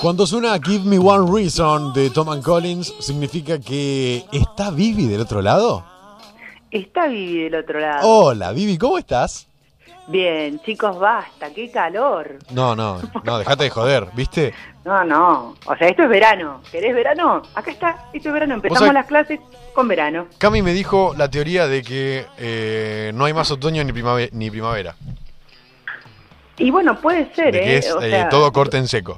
Cuando suena Give Me One Reason de Tom and Collins, ¿significa que está Vivi del otro lado? Está Vivi del otro lado. Hola, Vivi, ¿cómo estás? Bien, chicos, basta, qué calor. No, no, no, dejate de joder, ¿viste? No, no, o sea, esto es verano. ¿Querés verano? Acá está, esto es verano. Empezamos las clases con verano. Cami me dijo la teoría de que eh, no hay más otoño ni primavera. Ni primavera. Y bueno, puede ser, de que ¿eh? es O eh, todo corte en seco.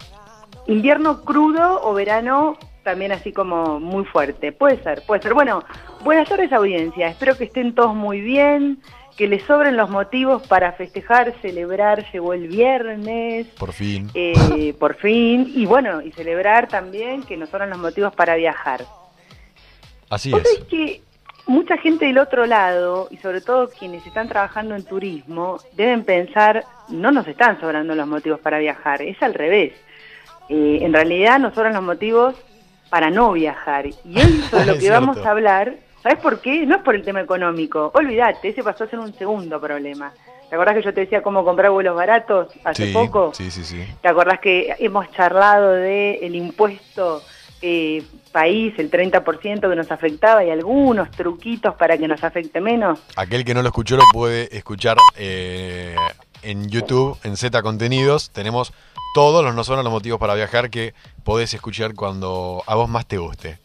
Invierno crudo o verano también así como muy fuerte. Puede ser, puede ser. Bueno, buenas tardes audiencia. Espero que estén todos muy bien, que les sobren los motivos para festejar, celebrar. Llegó el viernes, Por fin. eh, por fin. Y bueno, y celebrar también que nos sobran los motivos para viajar. Así es. sabés que mucha gente del otro lado, y sobre todo quienes están trabajando en turismo, deben pensar, no nos están sobrando los motivos para viajar, es al revés. Eh, en realidad nos sobran los motivos para no viajar. Y hoy sobre lo que vamos a hablar, ¿sabes por qué? No es por el tema económico, olvídate, ese pasó a ser un segundo problema. ¿Te acordás que yo te decía cómo comprar vuelos baratos hace Sí, poco? sí, sí, sí. ¿Te acordás que hemos charlado de el impuesto eh, país, el 30% que nos afectaba y algunos truquitos para que nos afecte menos? Aquel que no lo escuchó lo puede escuchar eh, en YouTube, en Z Contenidos. Tenemos todos los no son los motivos para viajar que podés escuchar cuando a vos más te guste.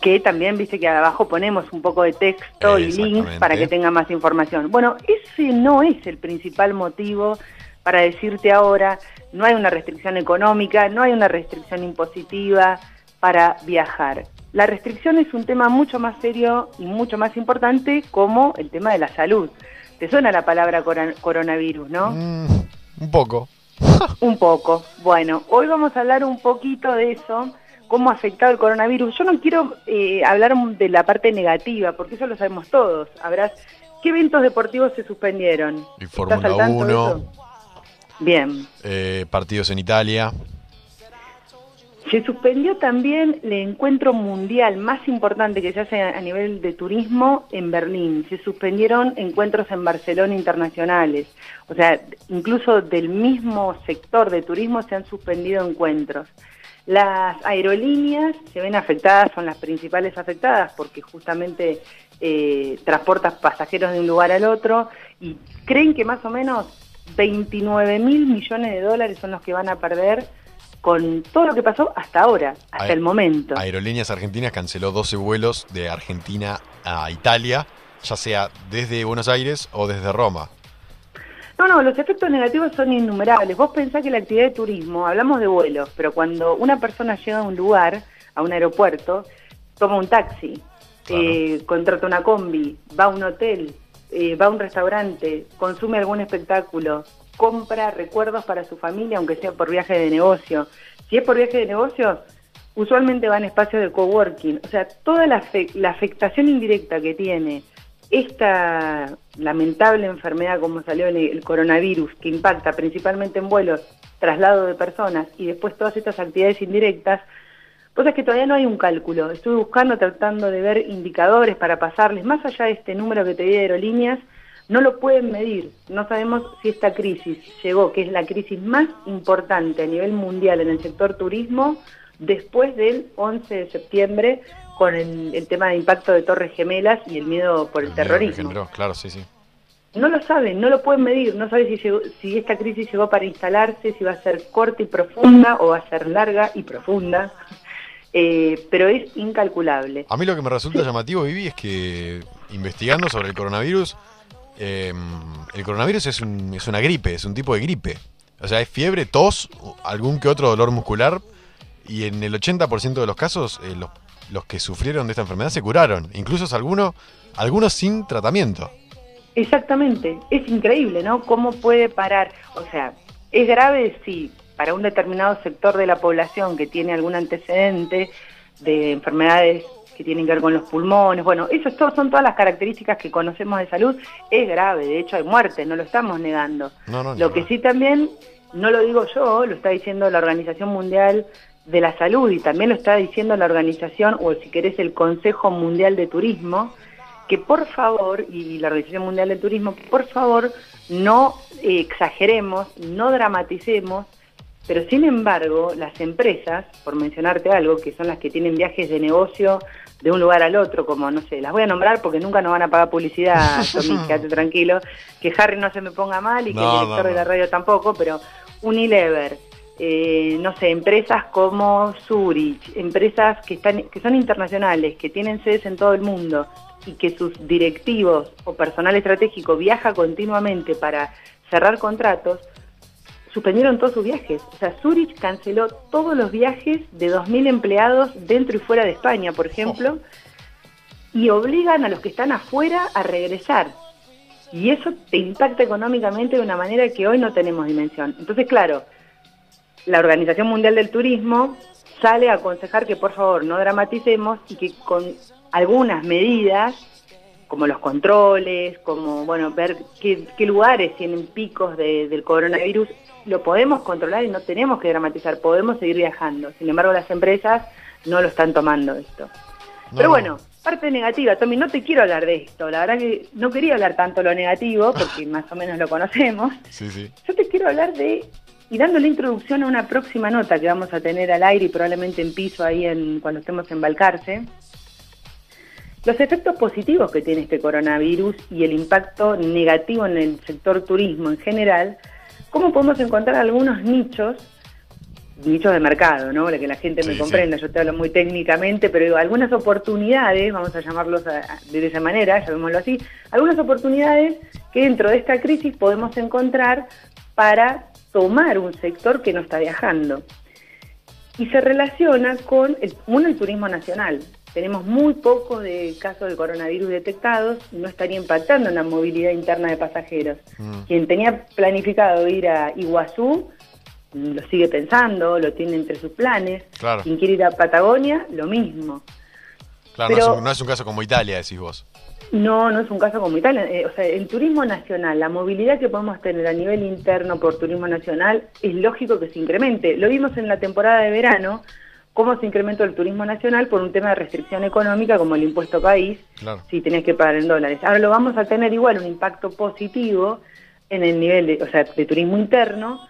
Que también, viste que abajo ponemos un poco de texto y links para que tenga más información. Bueno, ese no es el principal motivo para decirte ahora, no hay una restricción económica, no hay una restricción impositiva para viajar. La restricción es un tema mucho más serio y mucho más importante como el tema de la salud. ¿Te suena la palabra coronavirus, no? Mm, un poco. Un poco. Bueno, hoy vamos a hablar un poquito de eso, cómo ha afectado el coronavirus. Yo no quiero eh, hablar de la parte negativa, porque eso lo sabemos todos. Habrás, ¿qué eventos deportivos se suspendieron? Y ¿Estás Fórmula al tanto de 1. eso? Bien. eh, partidos en Italia. Se suspendió también el encuentro mundial más importante que se hace a nivel de turismo en Berlín. Se suspendieron encuentros en Barcelona internacionales. O sea, incluso del mismo sector de turismo se han suspendido encuentros. Las aerolíneas se ven afectadas, son las principales afectadas porque justamente eh, transportan pasajeros de un lugar al otro y creen que más o menos 29 mil millones de dólares son los que van a perder con todo lo que pasó hasta ahora, hasta Aer- el momento. Aerolíneas Argentinas canceló 12 vuelos de Argentina a Italia, ya sea desde Buenos Aires o desde Roma. No, no, los efectos negativos son innumerables. Vos pensás que la actividad de turismo, hablamos de vuelos, pero cuando una persona llega a un lugar, a un aeropuerto, toma un taxi, Claro. eh, contrata una combi, va a un hotel, eh, va a un restaurante, consume algún espectáculo, compra recuerdos para su familia, aunque sea por viaje de negocio. Si es por viaje de negocio, usualmente van a espacios de coworking. O sea, toda la, afe- la afectación indirecta que tiene esta lamentable enfermedad como salió el, el coronavirus, que impacta principalmente en vuelos, traslado de personas y después todas estas actividades indirectas, pues es que todavía no hay un cálculo. Estuve buscando, tratando de ver indicadores para pasarles, más allá de este número que te di de aerolíneas, no lo pueden medir. No sabemos si esta crisis llegó, que es la crisis más importante a nivel mundial en el sector turismo, después del 11 de septiembre, con el, el tema de impacto de Torres Gemelas y el miedo por el terrorismo. generó, claro, sí, sí. No lo saben, no lo pueden medir, no saben si, llegó- si esta crisis llegó para instalarse, si va a ser corta y profunda o va a ser larga y profunda, Eh, pero es incalculable. A mí lo que me resulta llamativo, Vivi, es que investigando sobre el coronavirus, eh, el coronavirus es, un- es una gripe, es un tipo de gripe. O sea, es fiebre, tos, algún que otro dolor muscular, y en el 80% de los casos, eh, los, los que sufrieron de esta enfermedad se curaron, incluso algunos, algunos sin tratamiento. Exactamente, es increíble, ¿no? ¿Cómo puede parar? O sea, es grave, sí, para un determinado sector de la población que tiene algún antecedente de enfermedades que tienen que ver con los pulmones, bueno, eso es todo, son todas las características que conocemos de salud, es grave, de hecho hay muertes, no lo estamos negando. No, no, ni Lo que sí también, no lo digo yo, lo está diciendo la Organización Mundial de la Salud y también lo está diciendo la organización, o si querés, el Consejo Mundial de Turismo, que por favor, y la Organización Mundial del Turismo, que por favor no eh, exageremos, no dramaticemos Pero sin embargo, las empresas, por mencionarte algo, que son las que tienen viajes de negocio de un lugar al otro, como no sé, las voy a nombrar porque nunca nos van a pagar publicidad, Tommy, quédate tranquilo, que Harry no se me ponga mal y que el director de la radio tampoco, pero Unilever, eh, no sé, empresas como Zurich, empresas que, están, que son internacionales, que tienen sedes en todo el mundo y que sus directivos o personal estratégico viaja continuamente para cerrar contratos, suspendieron todos sus viajes. O sea, Zurich canceló todos los viajes de 2.000 empleados dentro y fuera de España, por ejemplo, y obligan a los que están afuera a regresar. Y eso te impacta económicamente de una manera que hoy no tenemos dimensión. Entonces, claro, la Organización Mundial del Turismo sale a aconsejar que por favor no dramaticemos y que con algunas medidas, como los controles, como bueno ver qué, lugares tienen picos del coronavirus, lo podemos controlar y no tenemos que dramatizar, podemos seguir viajando. Sin embargo, las empresas no lo están tomando esto. Pero bueno, parte negativa, Tommy, no te quiero hablar de esto. La verdad que no quería hablar tanto lo negativo, porque más o menos lo conocemos. Sí, sí. Yo te quiero hablar de y dando la introducción a una próxima nota que vamos a tener al aire y probablemente en piso ahí en, cuando estemos en Balcarce, los efectos positivos que tiene este coronavirus y el impacto negativo en el sector turismo en general, cómo podemos encontrar algunos nichos, nichos de mercado, ¿no? Para que la gente me comprenda, yo te hablo muy técnicamente, pero digo, algunas oportunidades, vamos a llamarlos de esa manera, llamémoslo así, algunas oportunidades que dentro de esta crisis podemos encontrar para tomar un sector que no está viajando. Y se relaciona con el, uno, el turismo nacional. Tenemos muy pocos de casos de coronavirus detectados no estaría impactando en la movilidad interna de pasajeros. Mm. Quien tenía planificado ir a Iguazú lo sigue pensando, lo tiene entre sus planes. Quien quiere ir a Patagonia, lo mismo. Claro, no, es un, caso como Italia, decís vos. No, no es un caso como Italia. Eh, o sea, el turismo nacional, la movilidad que podemos tener a nivel interno por turismo nacional, es lógico que se incremente. Lo vimos en la temporada de verano, cómo se incrementó el turismo nacional por un tema de restricción económica como el impuesto país, si tenés que pagar en dólares. Ahora lo vamos a tener igual un impacto positivo en el nivel de, o sea, de turismo interno,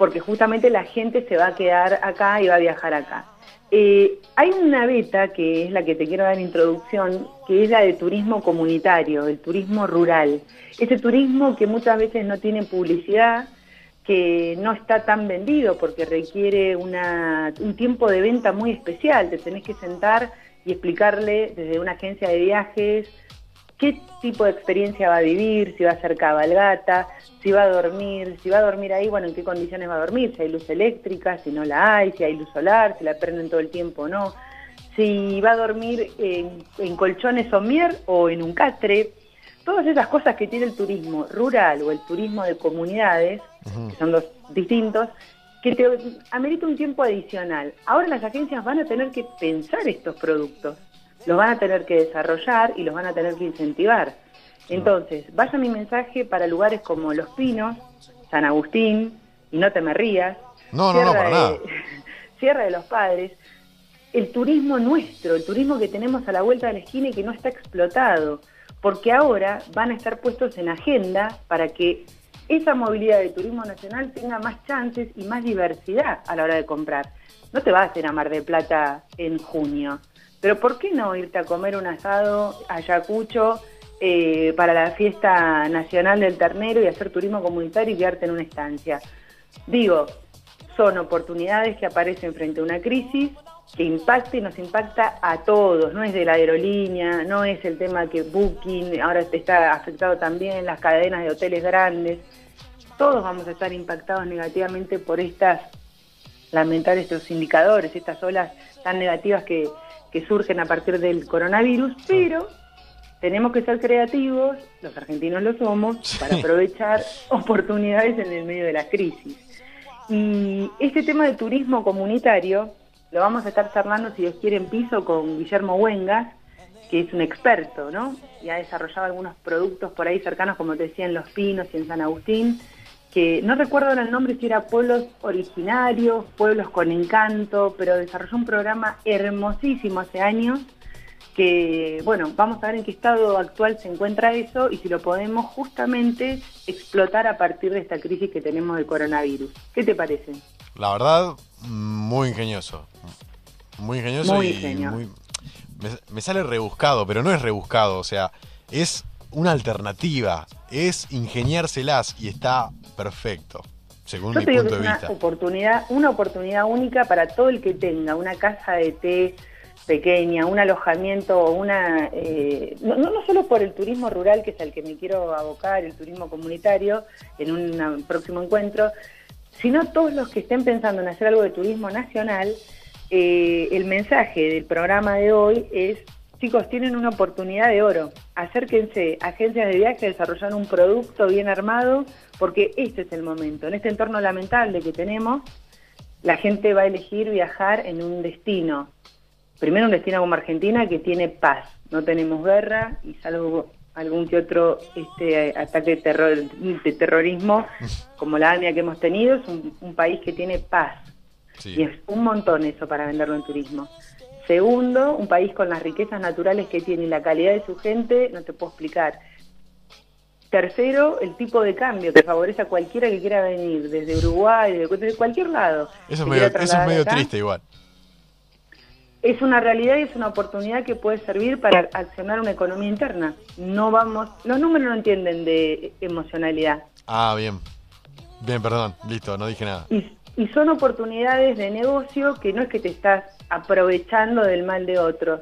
porque justamente la gente se va a quedar acá y va a viajar acá. Eh, hay una beta que es la que te quiero dar introducción, que es la de turismo comunitario, el turismo rural. Ese turismo que muchas veces no tiene publicidad, que no está tan vendido porque requiere un tiempo de venta muy especial. Te tenés que sentar y explicarle desde una agencia de viajes qué tipo de experiencia va a vivir, si va a hacer cabalgata, si va a dormir, si va a dormir ahí, bueno, en qué condiciones va a dormir, si hay luz eléctrica, si no la hay, si hay luz solar, si la prenden todo el tiempo o no, si va a dormir en, colchones somier o en un catre, todas esas cosas que tiene el turismo rural o el turismo de comunidades, que son los distintos, que te amerita un tiempo adicional. Ahora las agencias van a tener que pensar estos productos los van a tener que desarrollar y los van a tener que incentivar. Entonces, vaya mi mensaje para lugares como Los Pinos, San Agustín, y no te me rías, no, no, no, para nada. Sierra de los Padres, el turismo nuestro, el turismo que tenemos a la vuelta de la esquina y que no está explotado, porque ahora van a estar puestos en agenda para que esa movilidad de turismo nacional tenga más chances y más diversidad a la hora de comprar. No te vas a ir a Mar de Plata en junio, pero ¿por qué no irte a comer un asado a Ayacucho eh, para la fiesta nacional del ternero y hacer turismo comunitario y quedarte en una estancia? Digo, son oportunidades que aparecen frente a una crisis que impacta y nos impacta a todos, no es de la aerolínea, no es el tema que Booking, ahora está afectado también las cadenas de hoteles grandes, todos vamos a estar impactados negativamente por estas, lamentar estos indicadores, estas olas tan negativas que, que surgen a partir del coronavirus, pero tenemos que ser creativos, los argentinos lo somos, para aprovechar oportunidades en el medio de la crisis. Y este tema de turismo comunitario lo vamos a estar charlando, si Dios quiere, en piso con Guillermo Huengas, que es un experto, ¿no? Y ha desarrollado algunos productos por ahí cercanos, como te decía, en Los Pinos y en San Agustín, que no recuerdo el nombre si era pueblos originarios, pueblos con encanto, pero desarrolló un programa hermosísimo hace años que, bueno, vamos a ver en qué estado actual se encuentra eso y si lo podemos justamente explotar a partir de esta crisis que tenemos del coronavirus. ¿Qué te parece? La verdad, muy ingenioso. Muy ingenioso Muy y muy... Me, me sale rebuscado, pero no es rebuscado, o sea, es una alternativa, es ingeniárselas y está perfecto, según Yo mi digo que punto es de una vista. oportunidad, una oportunidad única para todo el que tenga una casa de té pequeña, un alojamiento una... eh, no, no solo por el turismo rural, que es al que me quiero abocar, el turismo comunitario, en un próximo encuentro, sino todos los que estén pensando en hacer algo de turismo nacional, eh, el mensaje del programa de hoy es, chicos, tienen una oportunidad de oro, acérquense agencias de viaje desarrollar un producto bien armado, porque este es el momento. En este entorno lamentable que tenemos, la gente va a elegir viajar en un destino. Primero un destino como Argentina que tiene paz, no tenemos guerra y salvo algún que otro este ataque de, terror, de terrorismo como la AMIA que hemos tenido, es un, un país que tiene paz. Sí. Y es un montón eso para venderlo en turismo. Segundo, un país con las riquezas naturales que tiene y la calidad de su gente, no te puedo explicar. Tercero, el tipo de cambio que favorece a cualquiera que quiera venir, desde Uruguay, desde, cualquier lado. Eso es medio, eso es medio triste igual. Es una realidad y es una oportunidad que puede servir para accionar una economía interna. No vamos, los números no entienden de emocionalidad. Ah, bien. Bien, perdón, listo, no dije nada. Y, y son oportunidades de negocio que no es que te estás aprovechando del mal de otros.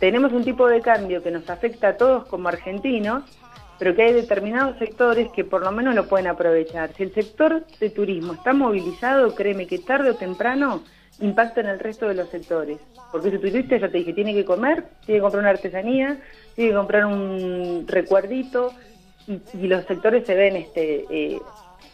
Tenemos un tipo de cambio que nos afecta a todos como argentinos, pero que hay determinados sectores que por lo menos lo pueden aprovechar. Si el sector de turismo está movilizado, créeme que tarde o temprano impacta en el resto de los sectores. Porque si tu turista, ya te dije, tiene que comer, tiene que comprar una artesanía, tiene que comprar un recuerdito, y, y los sectores se ven este, eh,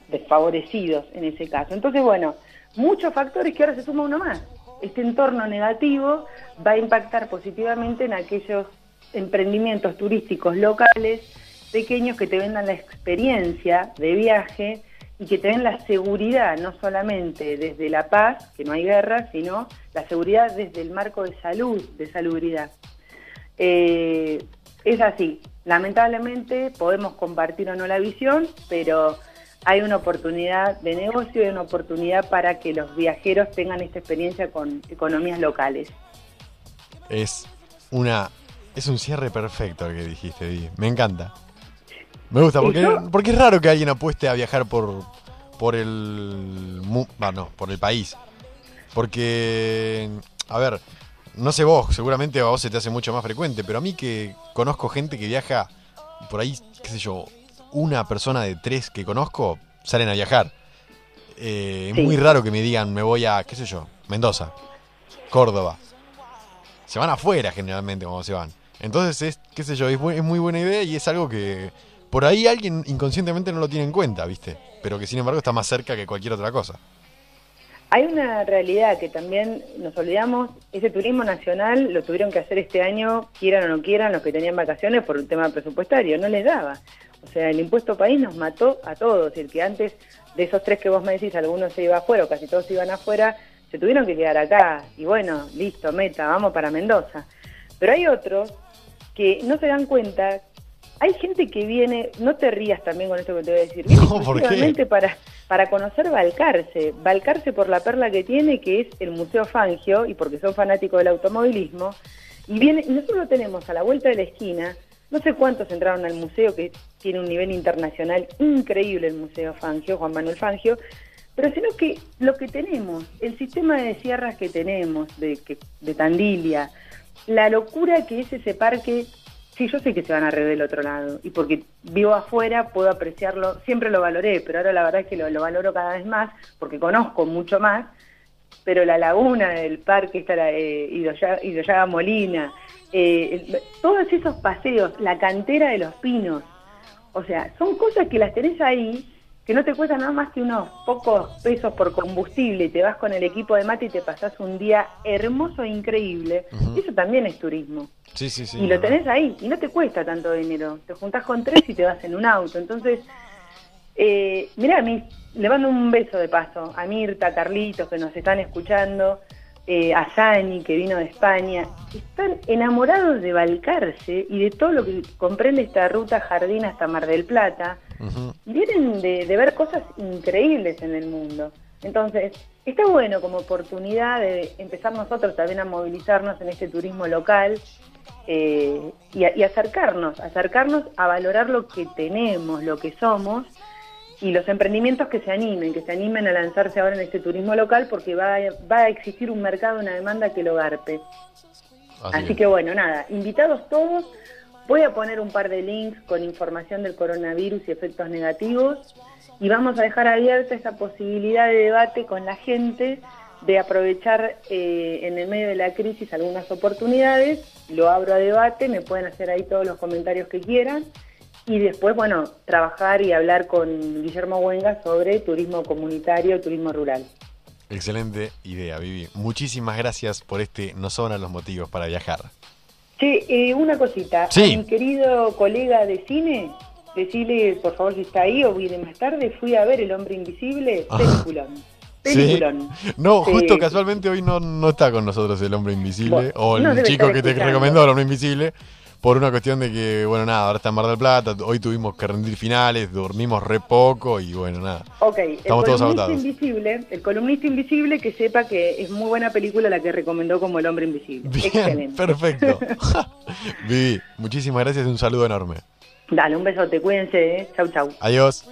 desfavorecidos en ese caso. Entonces, bueno, muchos factores que ahora se suma uno más. Este entorno negativo va a impactar positivamente en aquellos emprendimientos turísticos locales pequeños que te vendan la experiencia de viaje y que te la seguridad, no solamente desde la paz, que no hay guerra, sino la seguridad desde el marco de salud, de salubridad. Eh, es así, lamentablemente podemos compartir o no la visión, pero hay una oportunidad de negocio y una oportunidad para que los viajeros tengan esta experiencia con economías locales. Es una es un cierre perfecto el que dijiste, Di. Me encanta. Me gusta ¿Y porque, porque es raro que alguien apueste a viajar por por el bah, no, por el país. Porque a ver, no sé vos, seguramente a vos se te hace mucho más frecuente, pero a mí que conozco gente que viaja por ahí, qué sé yo, una persona de tres que conozco salen a viajar. Eh, es Sí. muy raro que me digan, me voy a, qué sé yo, Mendoza, Córdoba. Se van afuera generalmente cuando se van. Entonces es, qué sé yo, es, bu- es muy buena idea y es algo que por ahí alguien inconscientemente no lo tiene en cuenta, ¿viste? Pero que sin embargo está más cerca que cualquier otra cosa. Hay una realidad que también nos olvidamos, ese turismo nacional lo tuvieron que hacer este año, quieran o no quieran, los que tenían vacaciones por un tema presupuestario, no les daba. O sea, el impuesto país nos mató a todos, el que antes de esos tres que vos me decís, algunos se iba afuera o casi todos se iban afuera, se tuvieron que quedar acá. Y bueno, listo, meta, vamos para Mendoza. Pero hay otros que no se dan cuenta. Hay gente que viene, no te rías también con esto que te voy a decir, viene No, exclusivamente para, para conocer Balcarce. Balcarce por la perla que tiene, que es el Museo Fangio, y porque son fanáticos del automovilismo. Y viene, nosotros lo tenemos a la vuelta de la esquina. No sé cuántos entraron al museo, que tiene un nivel internacional increíble el Museo Fangio, Juan Manuel Fangio, pero sino que lo que tenemos, el sistema de sierras que tenemos, de, que, de Tandilia, la locura que es ese parque, sí, yo sé que se van a reír del otro lado, y porque vivo afuera puedo apreciarlo, siempre lo valoré, pero ahora la verdad es que lo, lo valoro cada vez más, porque conozco mucho más, pero la laguna del parque, está la, eh, Molina, eh, todos esos paseos, la cantera de los pinos, o sea, son cosas que las tenés ahí, que no te cuestan nada más que unos pocos pesos por combustible, y te vas con el equipo de mate y te pasás un día hermoso e increíble, y eso también es turismo. Sí, sí, sí. y lo tenés ahí, y no te cuesta tanto dinero. Te juntás con tres y te vas en un auto. Entonces, eh, mirá, a mí, le mando un beso de paso a Mirta, a Carlitos, que nos están escuchando, eh, a Sani, que vino de España. Están enamorados de Balcarce y de todo lo que comprende esta ruta Jardín hasta Mar del Plata. Vienen de, de ver cosas increíbles en el mundo. Entonces, está bueno como oportunidad de empezar nosotros también a movilizarnos en este turismo local eh, y, y acercarnos, acercarnos a valorar lo que tenemos, lo que somos y los emprendimientos que se animen, que se animen a lanzarse ahora en este turismo local porque va, va a existir un mercado, una demanda que lo garpe. Así, que bueno, nada, invitados todos, voy a poner un par de links con información del coronavirus y efectos negativos y vamos a dejar abierta esa posibilidad de debate con la gente de aprovechar eh, en el medio de la crisis algunas oportunidades, lo abro a debate, me pueden hacer ahí todos los comentarios que quieran y después, bueno, trabajar y hablar con Guillermo Huenga sobre turismo comunitario, turismo rural. Excelente idea, Vivi. Muchísimas gracias por este No sobran los motivos para viajar. Sí, eh, una cosita. Sí. mi querido colega de cine, decirle por favor si está ahí o viene más tarde, fui a ver El Hombre Invisible, Ah. peliculón. No, justo casualmente hoy no, no está con nosotros el hombre invisible Bueno, o el no chico que te recomendó el hombre invisible por una cuestión de que, bueno, nada, ahora está en Mar del Plata, hoy tuvimos que rendir finales, dormimos re poco y bueno, nada. Ok, el Estamos todos columnista agotados. invisible, el columnista invisible que sepa que es muy buena película la que recomendó como El Hombre Invisible. Bien, Excelente. perfecto. Vivi, muchísimas gracias y un saludo enorme. Dale, un besote, cuídense, ¿eh? Chau, chau. Adiós.